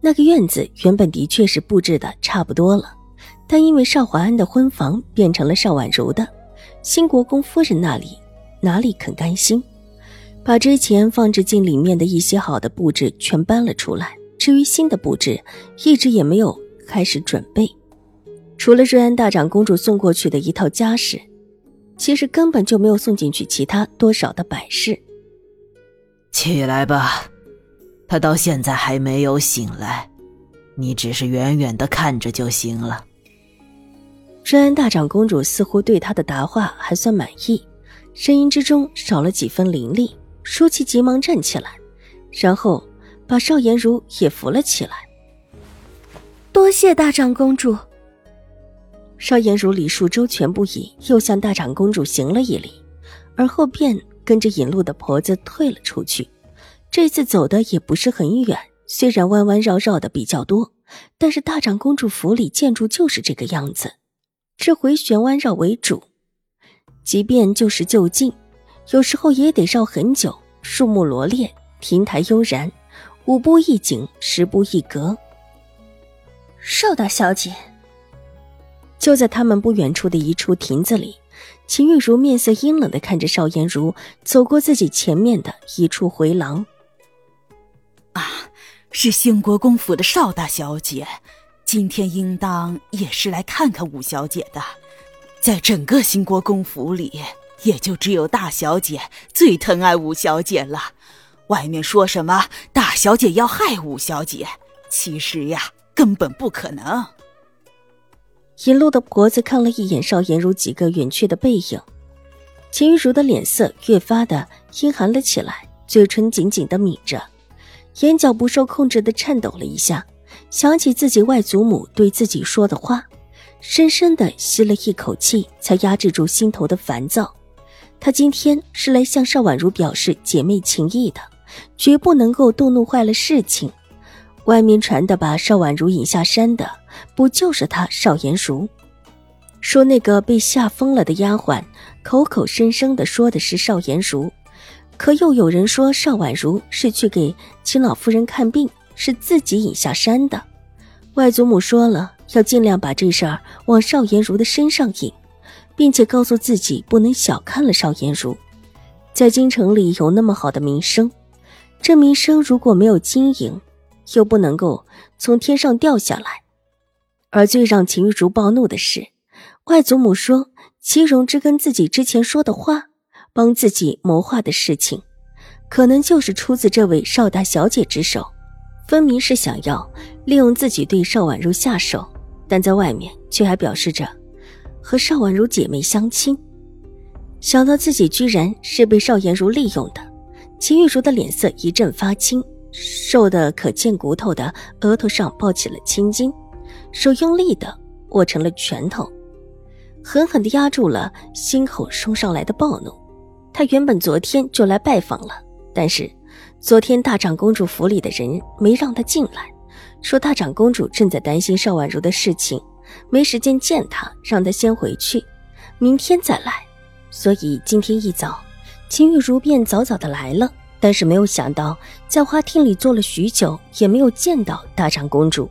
那个院子原本的确是布置的差不多了，但因为邵华安的婚房变成了邵婉如的，新国公夫人那里哪里肯甘心，把之前放置进里面的一些好的布置全搬了出来。至于新的布置，一直也没有开始准备。除了瑞安大长公主送过去的一套家饰，其实根本就没有送进去其他多少的摆饰。起来吧。他到现在还没有醒来，你只是远远的看着就行了。瑞安大长公主似乎对他的答话还算满意，声音之中少了几分凌厉。舒淇急忙站起来，然后把邵颜如也扶了起来。多谢大长公主。邵颜如礼数周全不已，又向大长公主行了一礼，而后便跟着引路的婆子退了出去。这次走的也不是很远，虽然弯弯绕绕的比较多，但是大长公主府里建筑就是这个样子，这回旋弯绕为主。即便就是，就近，有时候也得绕很久。树木罗列，亭台悠然，五步一景，十步一阁。邵大小姐，就在他们不远处的一处亭子里，秦玉茹面色阴冷的看着邵颜如走过自己前面的一处回廊。啊，是兴国公府的邵大小姐，今天应当也是来看看五小姐的。在整个兴国公府里，也就只有大小姐最疼爱五小姐了。外面说什么大小姐要害五小姐，其实呀，根本不可能。引路的婆子看了一眼邵颜如几个远去的背影，秦玉茹的脸色越发的阴寒了起来，嘴唇紧紧的抿着。眼角不受控制的颤抖了一下，想起自己外祖母对自己说的话，深深的吸了一口气，才压制住心头的烦躁。他今天是来向邵婉如表示姐妹情谊的，绝不能够动怒坏了事情。外面传的把邵婉如引下山的，不就是他邵颜如？说那个被吓疯了的丫鬟，口口声声的说的是邵颜如。可又有人说邵婉如是去给秦老夫人看病，是自己引下山的。外祖母说了，要尽量把这事儿往邵颜如的身上引，并且告诉自己不能小看了邵颜如，在京城里有那么好的名声，这名声如果没有经营，又不能够从天上掉下来。而最让秦玉茹暴怒的是，外祖母说齐荣之跟自己之前说的话。帮自己谋划的事情，可能就是出自这位邵大小姐之手，分明是想要利用自己对邵婉如下手，但在外面却还表示着和邵婉如姐妹相亲。想到自己居然是被邵颜如利用的，秦玉茹的脸色一阵发青，瘦的可见骨头的额头上抱起了青筋，手用力的握成了拳头，狠狠地压住了心口冲上来的暴怒。他原本昨天就来拜访了，但是昨天大长公主府里的人没让他进来，说大长公主正在担心邵婉如的事情，没时间见他，让他先回去，明天再来。所以今天一早，秦玉茹便早早的来了，但是没有想到在花厅里坐了许久，也没有见到大长公主，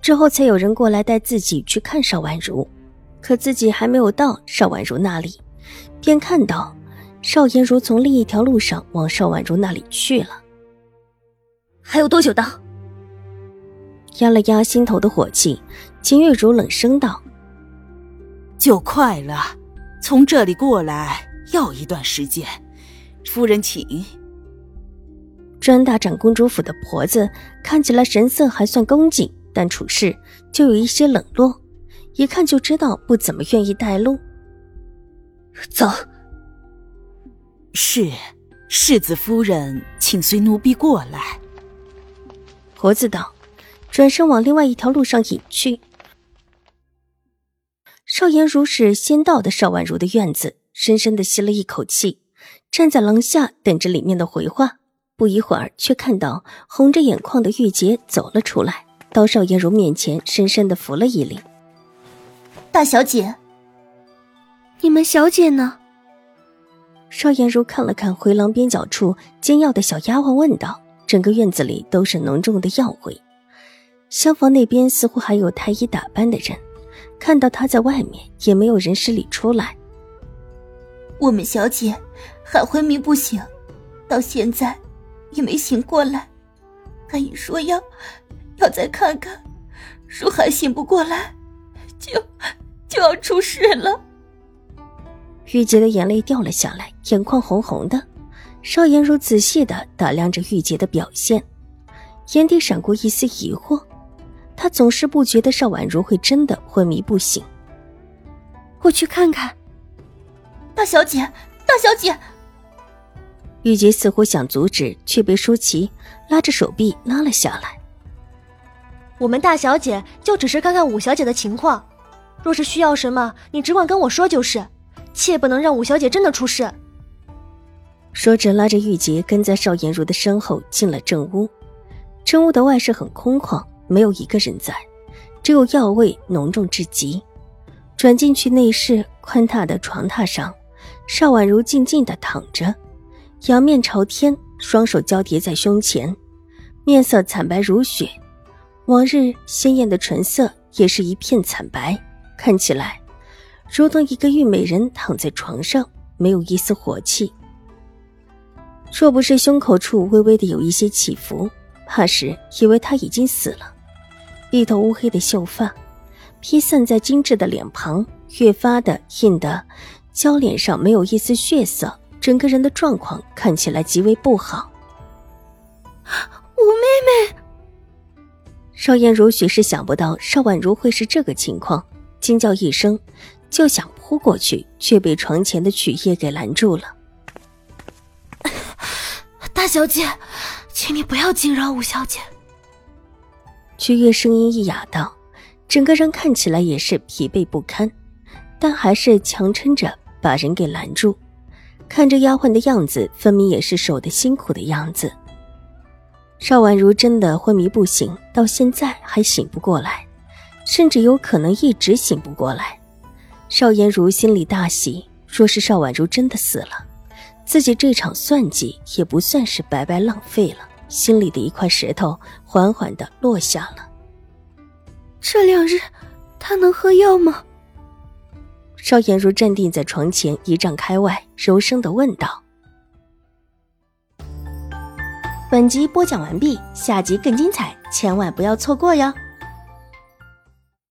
之后才有人过来带自己去看邵婉如，可自己还没有到邵婉如那里，便看到。邵颜如从另一条路上往邵婉如那里去了。还有多久到？压了压心头的火气，秦月如冷声道：“就快了，从这里过来要一段时间。夫人，请。”专大长公主府的婆子看起来神色还算恭敬，但处事就有一些冷落，一看就知道不怎么愿意带路。走。是，世子夫人，请随奴婢过来。婆子道，转身往另外一条路上引去。邵颜如是先到的邵婉如的院子，深深的吸了一口气，站在廊下等着里面的回话。不一会儿，却看到红着眼眶的玉洁走了出来，到邵颜如面前，深深的扶了一礼：“大小姐，你们小姐呢？”邵颜如看了看回廊边角处煎药的小丫鬟，问道：“整个院子里都是浓重的药味，厢房那边似乎还有太医打扮的人。看到他在外面，也没有人施礼出来。我们小姐还昏迷不醒，到现在也没醒过来。阿姨说要要再看看，如还醒不过来，就就要出事了。”玉洁的眼泪掉了下来，眼眶红红的。邵颜如仔细的打量着玉洁的表现，眼底闪过一丝疑惑。他总是不觉得邵婉如会真的昏迷不醒。我去看看。大小姐，大小姐。玉洁似乎想阻止，却被舒淇拉着手臂拉了下来。我们大小姐就只是看看五小姐的情况，若是需要什么，你只管跟我说就是。切不能让五小姐真的出事。说着，拉着玉洁跟在邵颜如的身后进了正屋。正屋的外室很空旷，没有一个人在，只有药味浓重至极。转进去内室，宽大的床榻上，邵婉如静静的躺着，仰面朝天，双手交叠在胸前，面色惨白如雪，往日鲜艳的唇色也是一片惨白，看起来。如同一个玉美人躺在床上，没有一丝火气。若不是胸口处微微的有一些起伏，怕是以为她已经死了。一头乌黑的秀发披散在精致的脸庞，越发的映得娇脸上没有一丝血色，整个人的状况看起来极为不好。五妹妹，邵颜如许是想不到邵婉如会是这个情况，惊叫一声。就想扑过去，却被床前的曲叶给拦住了。大小姐，请你不要惊扰五小姐。曲叶声音一哑道，整个人看起来也是疲惫不堪，但还是强撑着把人给拦住。看着丫鬟的样子，分明也是守得辛苦的样子。邵婉如真的昏迷不醒，到现在还醒不过来，甚至有可能一直醒不过来。邵颜如心里大喜，若是邵婉如真的死了，自己这场算计也不算是白白浪费了。心里的一块石头缓缓的落下了。这两日，他能喝药吗？邵颜如站定在床前一丈开外，柔声的问道。本集播讲完毕，下集更精彩，千万不要错过哟。